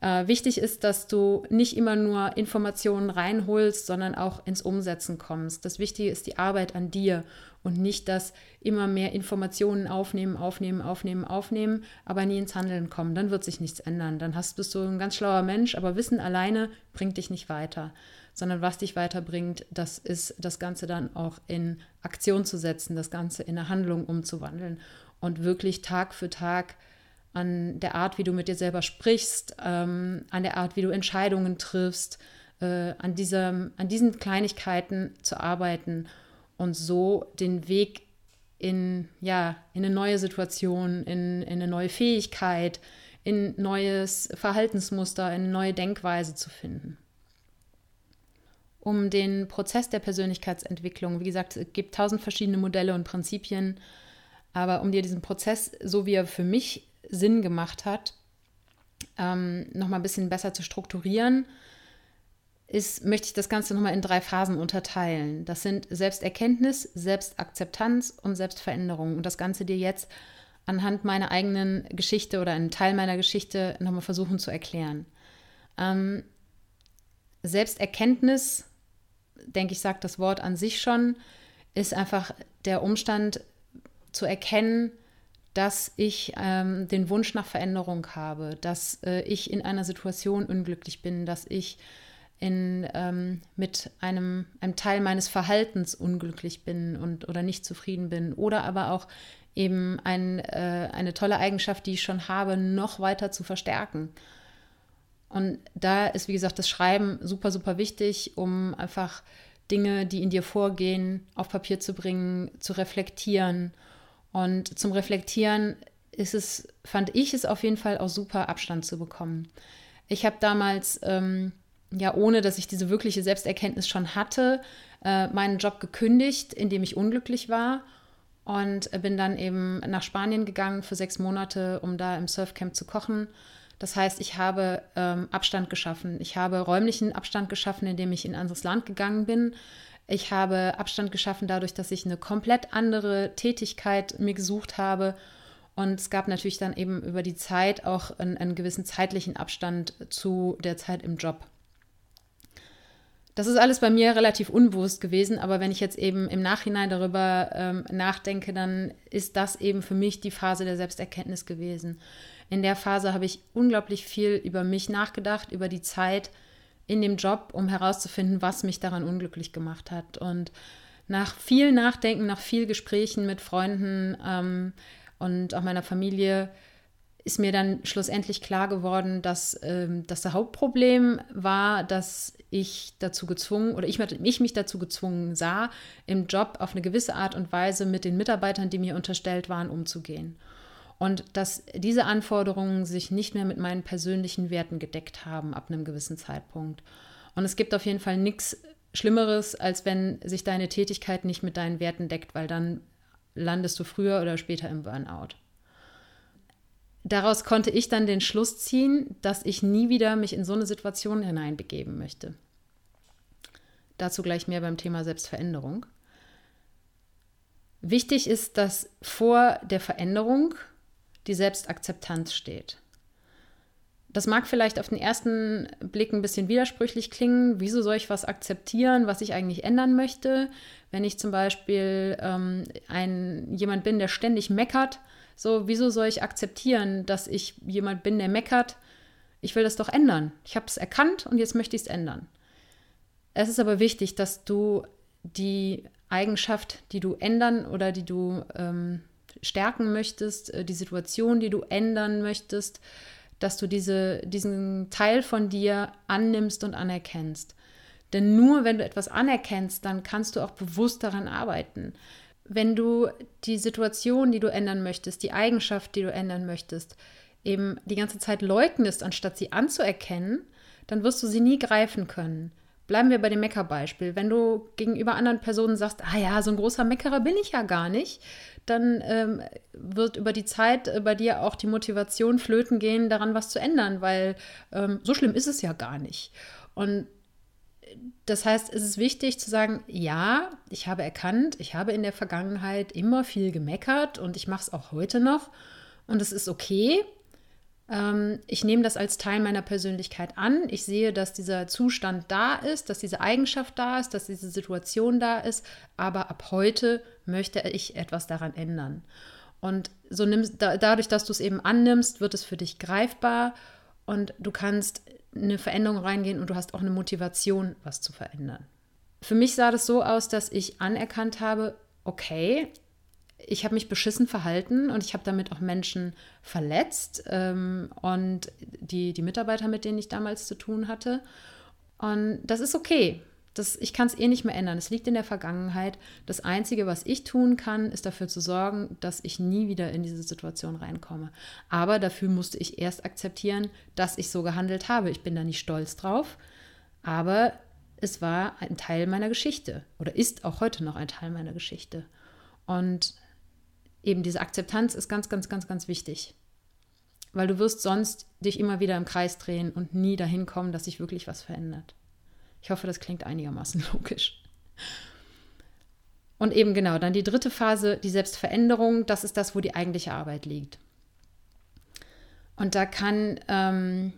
Speaker 1: Äh, wichtig ist, dass du nicht immer nur Informationen reinholst, sondern auch ins Umsetzen kommst. Das Wichtige ist die Arbeit an dir und nicht das immer mehr Informationen aufnehmen, aufnehmen, aufnehmen, aufnehmen, aber nie ins Handeln kommen. Dann wird sich nichts ändern. Dann hast, bist du ein ganz schlauer Mensch, aber Wissen alleine bringt dich nicht weiter sondern was dich weiterbringt, das ist das Ganze dann auch in Aktion zu setzen, das Ganze in eine Handlung umzuwandeln und wirklich Tag für Tag an der Art, wie du mit dir selber sprichst, ähm, an der Art, wie du Entscheidungen triffst, äh, an, diesem, an diesen Kleinigkeiten zu arbeiten und so den Weg in, ja, in eine neue Situation, in, in eine neue Fähigkeit, in neues Verhaltensmuster, in eine neue Denkweise zu finden um den Prozess der Persönlichkeitsentwicklung. Wie gesagt, es gibt tausend verschiedene Modelle und Prinzipien, aber um dir diesen Prozess, so wie er für mich Sinn gemacht hat, ähm, nochmal ein bisschen besser zu strukturieren, ist, möchte ich das Ganze nochmal in drei Phasen unterteilen. Das sind Selbsterkenntnis, Selbstakzeptanz und Selbstveränderung. Und das Ganze dir jetzt anhand meiner eigenen Geschichte oder einen Teil meiner Geschichte nochmal versuchen zu erklären. Ähm, Selbsterkenntnis denke ich, sagt das Wort an sich schon, ist einfach der Umstand zu erkennen, dass ich ähm, den Wunsch nach Veränderung habe, dass äh, ich in einer Situation unglücklich bin, dass ich in, ähm, mit einem, einem Teil meines Verhaltens unglücklich bin und oder nicht zufrieden bin oder aber auch eben ein, äh, eine tolle Eigenschaft, die ich schon habe, noch weiter zu verstärken. Und da ist, wie gesagt, das Schreiben super, super wichtig, um einfach Dinge, die in dir vorgehen, auf Papier zu bringen, zu reflektieren. Und zum Reflektieren ist es, fand ich es auf jeden Fall auch super, Abstand zu bekommen. Ich habe damals, ähm, ja, ohne dass ich diese wirkliche Selbsterkenntnis schon hatte, äh, meinen Job gekündigt, in dem ich unglücklich war und bin dann eben nach Spanien gegangen für sechs Monate, um da im Surfcamp zu kochen das heißt, ich habe ähm, Abstand geschaffen. Ich habe räumlichen Abstand geschaffen, indem ich in ein anderes Land gegangen bin. Ich habe Abstand geschaffen dadurch, dass ich eine komplett andere Tätigkeit mir gesucht habe. Und es gab natürlich dann eben über die Zeit auch einen, einen gewissen zeitlichen Abstand zu der Zeit im Job. Das ist alles bei mir relativ unbewusst gewesen, aber wenn ich jetzt eben im Nachhinein darüber ähm, nachdenke, dann ist das eben für mich die Phase der Selbsterkenntnis gewesen in der Phase habe ich unglaublich viel über mich nachgedacht, über die Zeit in dem Job, um herauszufinden, was mich daran unglücklich gemacht hat. Und nach viel Nachdenken, nach viel Gesprächen mit Freunden ähm, und auch meiner Familie ist mir dann schlussendlich klar geworden, dass ähm, das Hauptproblem war, dass ich dazu gezwungen oder ich, ich mich dazu gezwungen sah, im Job auf eine gewisse Art und Weise mit den Mitarbeitern, die mir unterstellt waren, umzugehen. Und dass diese Anforderungen sich nicht mehr mit meinen persönlichen Werten gedeckt haben ab einem gewissen Zeitpunkt. Und es gibt auf jeden Fall nichts Schlimmeres, als wenn sich deine Tätigkeit nicht mit deinen Werten deckt, weil dann landest du früher oder später im Burnout daraus konnte ich dann den Schluss ziehen, dass ich nie wieder mich in so eine Situation hineinbegeben möchte. Dazu gleich mehr beim Thema Selbstveränderung. Wichtig ist, dass vor der Veränderung die Selbstakzeptanz steht. Das mag vielleicht auf den ersten Blick ein bisschen widersprüchlich klingen. Wieso soll ich was akzeptieren, was ich eigentlich ändern möchte? Wenn ich zum Beispiel ähm, ein, jemand bin, der ständig meckert, so, wieso soll ich akzeptieren, dass ich jemand bin, der meckert? Ich will das doch ändern. Ich habe es erkannt und jetzt möchte ich es ändern. Es ist aber wichtig, dass du die Eigenschaft, die du ändern oder die du ähm, stärken möchtest, äh, die Situation, die du ändern möchtest, dass du diese, diesen Teil von dir annimmst und anerkennst. Denn nur wenn du etwas anerkennst, dann kannst du auch bewusst daran arbeiten wenn du die Situation, die du ändern möchtest, die Eigenschaft, die du ändern möchtest, eben die ganze Zeit leugnest, anstatt sie anzuerkennen, dann wirst du sie nie greifen können. Bleiben wir bei dem Meckerbeispiel. Wenn du gegenüber anderen Personen sagst, ah ja, so ein großer Meckerer bin ich ja gar nicht, dann ähm, wird über die Zeit äh, bei dir auch die Motivation flöten gehen, daran was zu ändern, weil ähm, so schlimm ist es ja gar nicht. Und das heißt, es ist wichtig zu sagen, ja, ich habe erkannt, ich habe in der Vergangenheit immer viel gemeckert und ich mache es auch heute noch und es ist okay. Ähm, ich nehme das als Teil meiner Persönlichkeit an. Ich sehe, dass dieser Zustand da ist, dass diese Eigenschaft da ist, dass diese Situation da ist, aber ab heute möchte ich etwas daran ändern. Und so nimmst, dadurch, dass du es eben annimmst, wird es für dich greifbar und du kannst eine Veränderung reingehen und du hast auch eine Motivation, was zu verändern. Für mich sah das so aus, dass ich anerkannt habe, okay, ich habe mich beschissen verhalten und ich habe damit auch Menschen verletzt ähm, und die, die Mitarbeiter, mit denen ich damals zu tun hatte. Und das ist okay. Das, ich kann es eh nicht mehr ändern. Es liegt in der Vergangenheit. Das Einzige, was ich tun kann, ist dafür zu sorgen, dass ich nie wieder in diese Situation reinkomme. Aber dafür musste ich erst akzeptieren, dass ich so gehandelt habe. Ich bin da nicht stolz drauf, aber es war ein Teil meiner Geschichte oder ist auch heute noch ein Teil meiner Geschichte. Und eben diese Akzeptanz ist ganz, ganz, ganz, ganz wichtig. Weil du wirst sonst dich immer wieder im Kreis drehen und nie dahin kommen, dass sich wirklich was verändert. Ich hoffe, das klingt einigermaßen logisch. Und eben genau, dann die dritte Phase, die Selbstveränderung, das ist das, wo die eigentliche Arbeit liegt. Und da kann, ähm,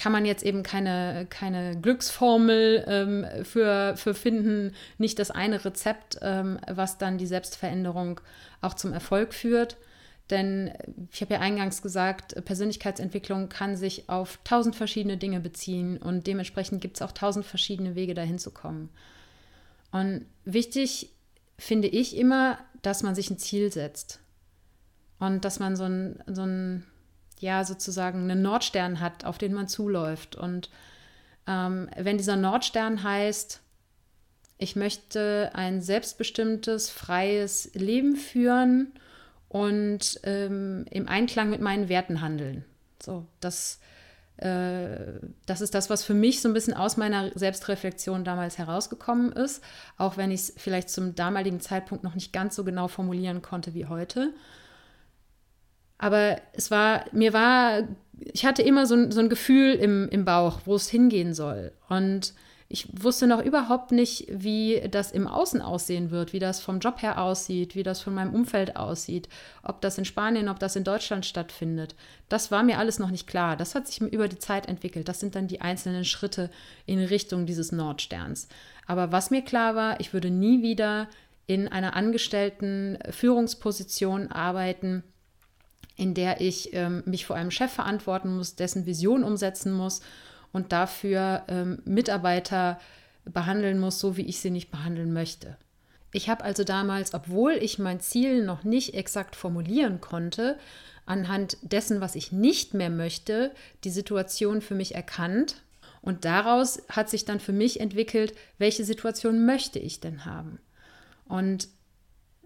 Speaker 1: kann man jetzt eben keine, keine Glücksformel ähm, für, für finden, nicht das eine Rezept, ähm, was dann die Selbstveränderung auch zum Erfolg führt, denn ich habe ja eingangs gesagt, Persönlichkeitsentwicklung kann sich auf tausend verschiedene Dinge beziehen und dementsprechend gibt es auch tausend verschiedene Wege, dahin zu kommen. Und wichtig finde ich immer, dass man sich ein Ziel setzt und dass man so ein, so ein ja, sozusagen einen Nordstern hat, auf den man zuläuft. Und ähm, wenn dieser Nordstern heißt, ich möchte ein selbstbestimmtes, freies Leben führen und ähm, im Einklang mit meinen Werten handeln. So, das, äh, das ist das, was für mich so ein bisschen aus meiner Selbstreflexion damals herausgekommen ist, auch wenn ich es vielleicht zum damaligen Zeitpunkt noch nicht ganz so genau formulieren konnte wie heute. Aber es war, mir war, ich hatte immer so ein, so ein Gefühl im, im Bauch, wo es hingehen soll. Und ich wusste noch überhaupt nicht, wie das im Außen aussehen wird, wie das vom Job her aussieht, wie das von meinem Umfeld aussieht, ob das in Spanien, ob das in Deutschland stattfindet. Das war mir alles noch nicht klar. Das hat sich über die Zeit entwickelt. Das sind dann die einzelnen Schritte in Richtung dieses Nordsterns. Aber was mir klar war, ich würde nie wieder in einer angestellten Führungsposition arbeiten, in der ich ähm, mich vor einem Chef verantworten muss, dessen Vision umsetzen muss und dafür ähm, Mitarbeiter behandeln muss, so wie ich sie nicht behandeln möchte. Ich habe also damals, obwohl ich mein Ziel noch nicht exakt formulieren konnte, anhand dessen, was ich nicht mehr möchte, die Situation für mich erkannt. Und daraus hat sich dann für mich entwickelt, welche Situation möchte ich denn haben? Und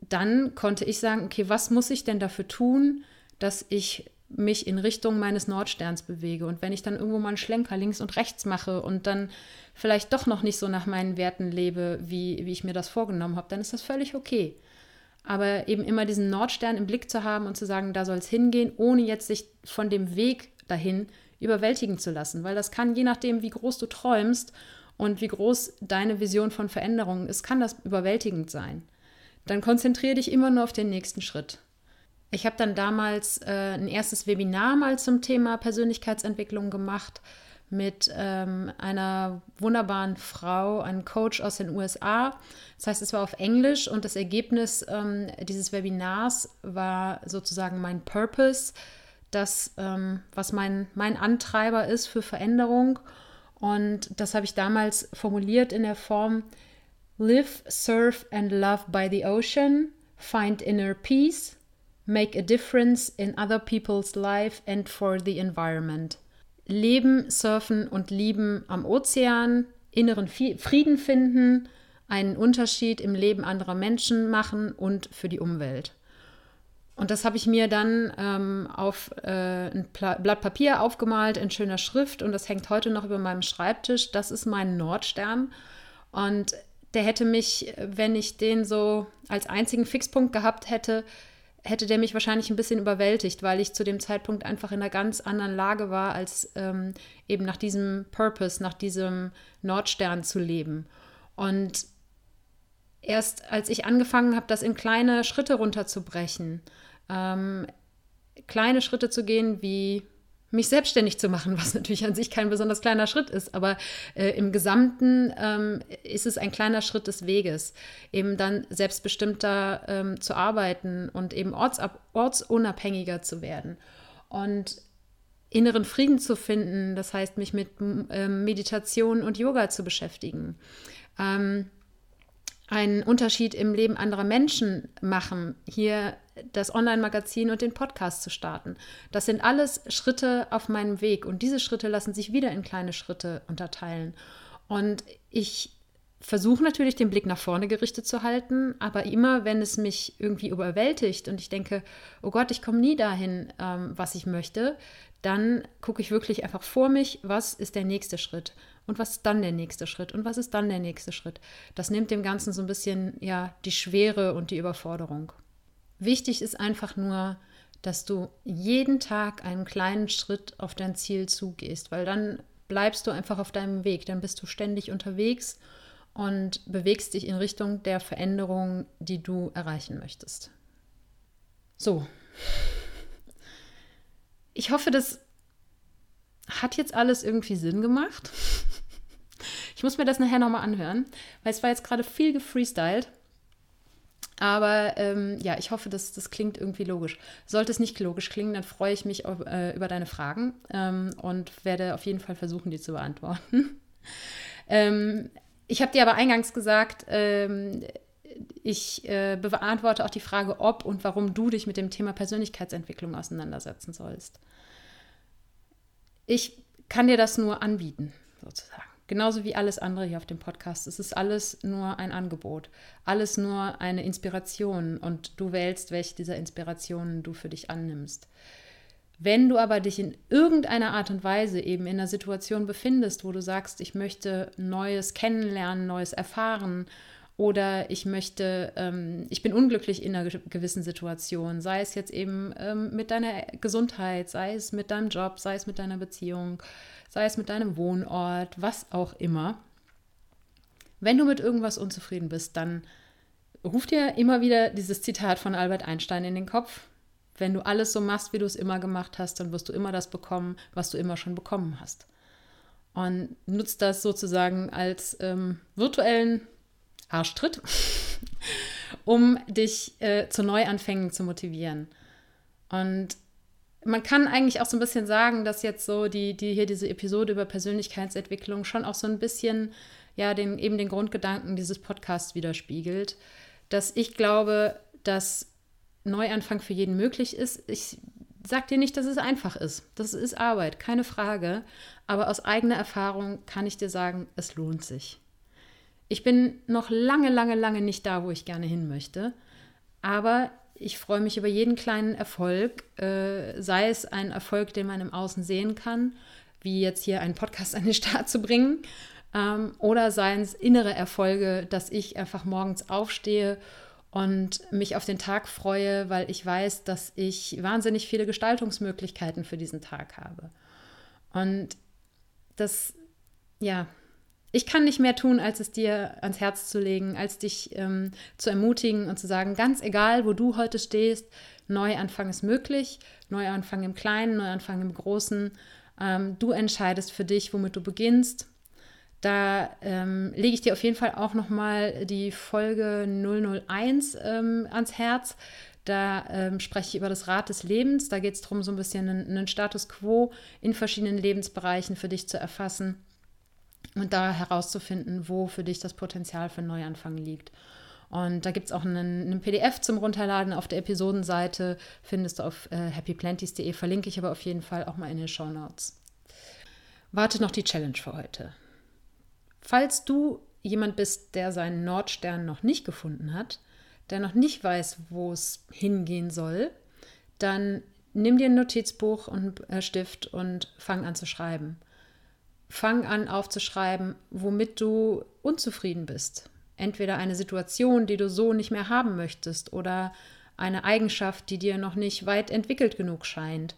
Speaker 1: dann konnte ich sagen, okay, was muss ich denn dafür tun, dass ich mich in Richtung meines Nordsterns bewege. Und wenn ich dann irgendwo mal einen Schlenker links und rechts mache und dann vielleicht doch noch nicht so nach meinen Werten lebe, wie, wie ich mir das vorgenommen habe, dann ist das völlig okay. Aber eben immer diesen Nordstern im Blick zu haben und zu sagen, da soll es hingehen, ohne jetzt sich von dem Weg dahin überwältigen zu lassen. Weil das kann, je nachdem, wie groß du träumst und wie groß deine Vision von Veränderungen ist, kann das überwältigend sein. Dann konzentriere dich immer nur auf den nächsten Schritt. Ich habe dann damals äh, ein erstes Webinar mal zum Thema Persönlichkeitsentwicklung gemacht mit ähm, einer wunderbaren Frau, einem Coach aus den USA. Das heißt, es war auf Englisch und das Ergebnis ähm, dieses Webinars war sozusagen mein Purpose, das, ähm, was mein, mein Antreiber ist für Veränderung. Und das habe ich damals formuliert in der Form Live, Surf and Love by the Ocean, Find Inner Peace, Make a Difference in Other People's Life and for the Environment. Leben, surfen und lieben am Ozean, inneren Frieden finden, einen Unterschied im Leben anderer Menschen machen und für die Umwelt. Und das habe ich mir dann ähm, auf äh, ein Pla Blatt Papier aufgemalt in schöner Schrift und das hängt heute noch über meinem Schreibtisch. Das ist mein Nordstern. Und der hätte mich, wenn ich den so als einzigen Fixpunkt gehabt hätte, hätte der mich wahrscheinlich ein bisschen überwältigt, weil ich zu dem Zeitpunkt einfach in einer ganz anderen Lage war, als ähm, eben nach diesem Purpose, nach diesem Nordstern zu leben. Und erst als ich angefangen habe, das in kleine Schritte runterzubrechen, ähm, kleine Schritte zu gehen, wie mich selbstständig zu machen, was natürlich an sich kein besonders kleiner Schritt ist, aber äh, im Gesamten ähm, ist es ein kleiner Schritt des Weges, eben dann selbstbestimmter ähm, zu arbeiten und eben ortsab, ortsunabhängiger zu werden und inneren Frieden zu finden, das heißt mich mit ähm, Meditation und Yoga zu beschäftigen. Ähm, einen Unterschied im Leben anderer Menschen machen, hier das Online-Magazin und den Podcast zu starten. Das sind alles Schritte auf meinem Weg und diese Schritte lassen sich wieder in kleine Schritte unterteilen. Und ich versuche natürlich den Blick nach vorne gerichtet zu halten, aber immer, wenn es mich irgendwie überwältigt und ich denke, oh Gott, ich komme nie dahin, ähm, was ich möchte, dann gucke ich wirklich einfach vor mich, was ist der nächste Schritt und was ist dann der nächste Schritt und was ist dann der nächste Schritt. Das nimmt dem Ganzen so ein bisschen ja die Schwere und die Überforderung. Wichtig ist einfach nur, dass du jeden Tag einen kleinen Schritt auf dein Ziel zugehst, weil dann bleibst du einfach auf deinem Weg, dann bist du ständig unterwegs und bewegst dich in Richtung der Veränderung, die du erreichen möchtest. So. Ich hoffe, das hat jetzt alles irgendwie Sinn gemacht. Ich muss mir das nachher nochmal anhören, weil es war jetzt gerade viel gefreestylt. Aber ähm, ja, ich hoffe, dass das klingt irgendwie logisch. Sollte es nicht logisch klingen, dann freue ich mich auf, äh, über deine Fragen ähm, und werde auf jeden Fall versuchen, die zu beantworten. ähm, ich habe dir aber eingangs gesagt, ähm, ich äh, beantworte auch die Frage, ob und warum du dich mit dem Thema Persönlichkeitsentwicklung auseinandersetzen sollst. Ich kann dir das nur anbieten, sozusagen. Genauso wie alles andere hier auf dem Podcast. Es ist alles nur ein Angebot, alles nur eine Inspiration und du wählst, welche dieser Inspirationen du für dich annimmst. Wenn du aber dich in irgendeiner Art und Weise eben in einer Situation befindest, wo du sagst, ich möchte Neues kennenlernen, Neues erfahren oder ich möchte, ähm, ich bin unglücklich in einer gewissen Situation, sei es jetzt eben ähm, mit deiner Gesundheit, sei es mit deinem Job, sei es mit deiner Beziehung, sei es mit deinem Wohnort, was auch immer. Wenn du mit irgendwas unzufrieden bist, dann ruf dir immer wieder dieses Zitat von Albert Einstein in den Kopf. Wenn du alles so machst, wie du es immer gemacht hast, dann wirst du immer das bekommen, was du immer schon bekommen hast. Und nutzt das sozusagen als ähm, virtuellen Arschtritt, um dich äh, zu Neuanfängen zu motivieren. Und man kann eigentlich auch so ein bisschen sagen, dass jetzt so die, die hier diese Episode über Persönlichkeitsentwicklung schon auch so ein bisschen ja den, eben den Grundgedanken dieses Podcasts widerspiegelt. dass ich glaube, dass Neuanfang für jeden möglich ist. Ich sage dir nicht, dass es einfach ist. Das ist Arbeit, keine Frage. Aber aus eigener Erfahrung kann ich dir sagen, es lohnt sich. Ich bin noch lange, lange, lange nicht da, wo ich gerne hin möchte. Aber ich freue mich über jeden kleinen Erfolg, äh, sei es ein Erfolg, den man im Außen sehen kann, wie jetzt hier einen Podcast an den Start zu bringen, ähm, oder seien es innere Erfolge, dass ich einfach morgens aufstehe und mich auf den Tag freue, weil ich weiß, dass ich wahnsinnig viele Gestaltungsmöglichkeiten für diesen Tag habe. Und das, ja, ich kann nicht mehr tun, als es dir ans Herz zu legen, als dich ähm, zu ermutigen und zu sagen, ganz egal, wo du heute stehst, Neuanfang ist möglich, Neuanfang im Kleinen, Neuanfang im Großen. Ähm, du entscheidest für dich, womit du beginnst. Da ähm, lege ich dir auf jeden Fall auch nochmal die Folge 001 ähm, ans Herz. Da ähm, spreche ich über das Rad des Lebens. Da geht es darum, so ein bisschen einen, einen Status quo in verschiedenen Lebensbereichen für dich zu erfassen und da herauszufinden, wo für dich das Potenzial für Neuanfang liegt. Und da gibt es auch einen, einen, PDF zum Runterladen auf der Episodenseite, findest du auf äh, happyplanties.de, verlinke ich aber auf jeden Fall auch mal in den Show Notes. Warte noch die Challenge für heute. Falls du jemand bist, der seinen Nordstern noch nicht gefunden hat, der noch nicht weiß, wo es hingehen soll, dann nimm dir ein Notizbuch und äh, Stift und fang an zu schreiben fang an aufzuschreiben, womit du unzufrieden bist. Entweder eine Situation, die du so nicht mehr haben möchtest oder eine Eigenschaft, die dir noch nicht weit entwickelt genug scheint.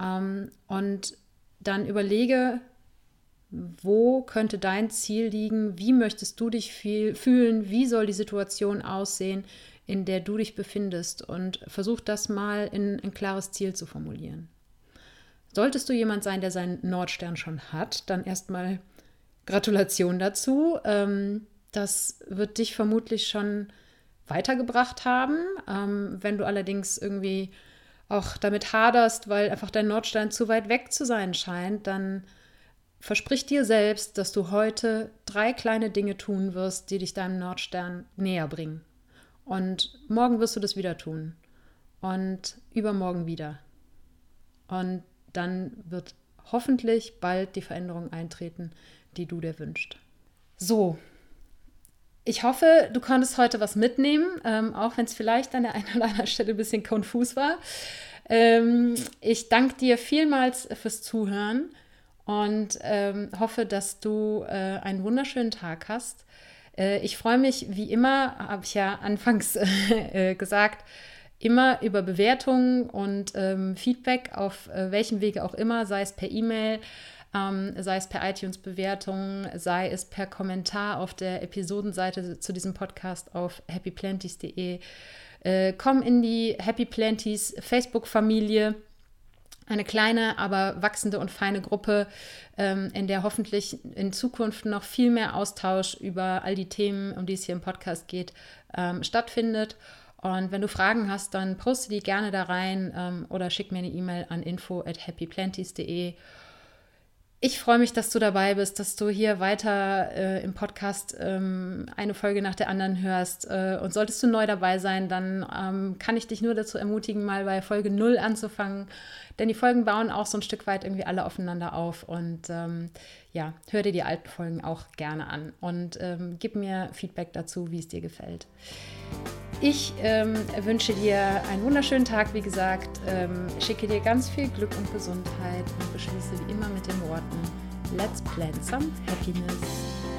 Speaker 1: Ähm, und dann überlege, wo könnte dein Ziel liegen? Wie möchtest du dich fühlen? Wie soll die Situation aussehen, in der du dich befindest? Und versuch das mal in ein klares Ziel zu formulieren. Solltest du jemand sein, der seinen Nordstern schon hat, dann erstmal Gratulation dazu. Ähm, das wird dich vermutlich schon weitergebracht haben. Ähm, wenn du allerdings irgendwie auch damit haderst, weil einfach dein Nordstern zu weit weg zu sein scheint, dann versprich dir selbst, dass du heute drei kleine Dinge tun wirst, die dich deinem Nordstern näher bringen. Und morgen wirst du das wieder tun. Und übermorgen wieder. Und dann wird hoffentlich bald die Veränderung eintreten, die du dir wünschst. So, ich hoffe, du konntest heute was mitnehmen, ähm, auch wenn es vielleicht an der einen oder anderen Stelle ein bisschen konfus war. Ähm, ich danke dir vielmals fürs Zuhören und ähm, hoffe, dass du äh, einen wunderschönen Tag hast. Äh, ich freue mich, wie immer, habe ich ja anfangs äh, gesagt, immer über Bewertungen und ähm, Feedback auf äh, welchem Wege auch immer, sei es per E-Mail, ähm, sei es per iTunes-Bewertung, sei es per Kommentar auf der Episodenseite zu diesem Podcast auf happyplanties.de. Äh, komm in die Happy Planties Facebook-Familie. Eine kleine, aber wachsende und feine Gruppe, ähm, in der hoffentlich in Zukunft noch viel mehr Austausch über all die Themen, um die es hier im Podcast geht, ähm, stattfindet. Und wenn du Fragen hast, dann poste die gerne da rein ähm, oder schick mir eine E-Mail an info at happyplanties.de. Ich freue mich, dass du dabei bist, dass du hier weiter äh, im Podcast ähm, eine Folge nach der anderen hörst. Äh, und solltest du neu dabei sein, dann ähm, kann ich dich nur dazu ermutigen, mal bei Folge 0 anzufangen. Denn die Folgen bauen auch so ein Stück weit irgendwie alle aufeinander auf. Und ähm, ja, hör dir die alten Folgen auch gerne an und ähm, gib mir Feedback dazu, wie es dir gefällt. Ich ähm, wünsche dir einen wunderschönen Tag, wie gesagt, ähm, schicke dir ganz viel Glück und Gesundheit und beschließe wie immer mit den Worten, Let's plant some happiness.